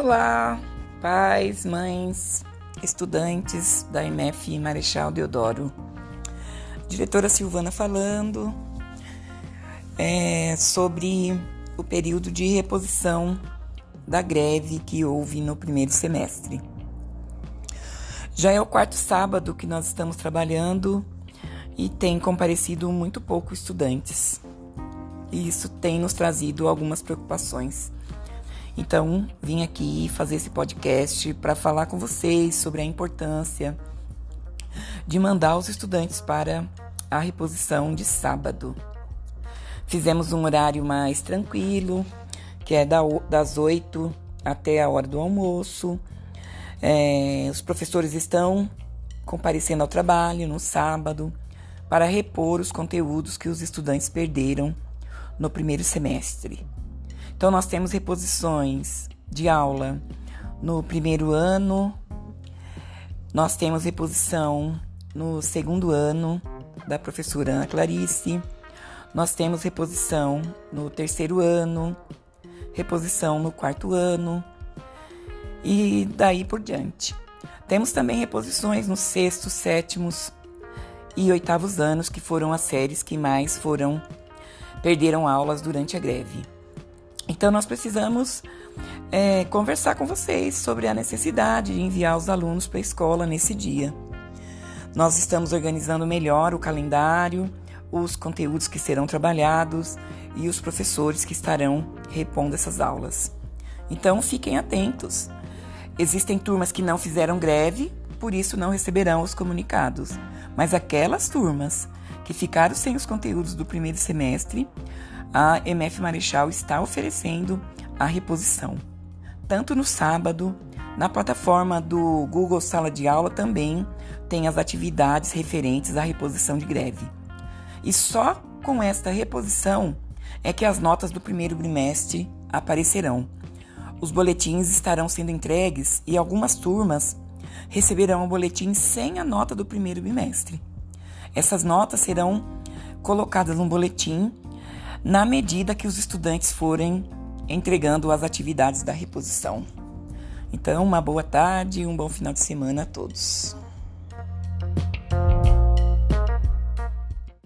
Olá, pais, mães, estudantes da MF Marechal Deodoro. Diretora Silvana falando é, sobre o período de reposição da greve que houve no primeiro semestre. Já é o quarto sábado que nós estamos trabalhando e tem comparecido muito pouco estudantes. E isso tem nos trazido algumas preocupações. Então, vim aqui fazer esse podcast para falar com vocês sobre a importância de mandar os estudantes para a reposição de sábado. Fizemos um horário mais tranquilo, que é das 8 até a hora do almoço. É, os professores estão comparecendo ao trabalho no sábado para repor os conteúdos que os estudantes perderam no primeiro semestre. Então, nós temos reposições de aula no primeiro ano, nós temos reposição no segundo ano da professora Ana Clarice, nós temos reposição no terceiro ano, reposição no quarto ano e daí por diante. Temos também reposições nos sextos, sétimos e oitavos anos, que foram as séries que mais foram perderam aulas durante a greve. Então, nós precisamos é, conversar com vocês sobre a necessidade de enviar os alunos para a escola nesse dia. Nós estamos organizando melhor o calendário, os conteúdos que serão trabalhados e os professores que estarão repondo essas aulas. Então, fiquem atentos. Existem turmas que não fizeram greve, por isso não receberão os comunicados. Mas aquelas turmas que ficaram sem os conteúdos do primeiro semestre a MF Marechal está oferecendo a reposição. Tanto no sábado, na plataforma do Google Sala de Aula também tem as atividades referentes à reposição de greve. E só com esta reposição é que as notas do primeiro bimestre aparecerão. Os boletins estarão sendo entregues e algumas turmas receberão o boletim sem a nota do primeiro bimestre. Essas notas serão colocadas no boletim na medida que os estudantes forem entregando as atividades da reposição. Então, uma boa tarde e um bom final de semana a todos.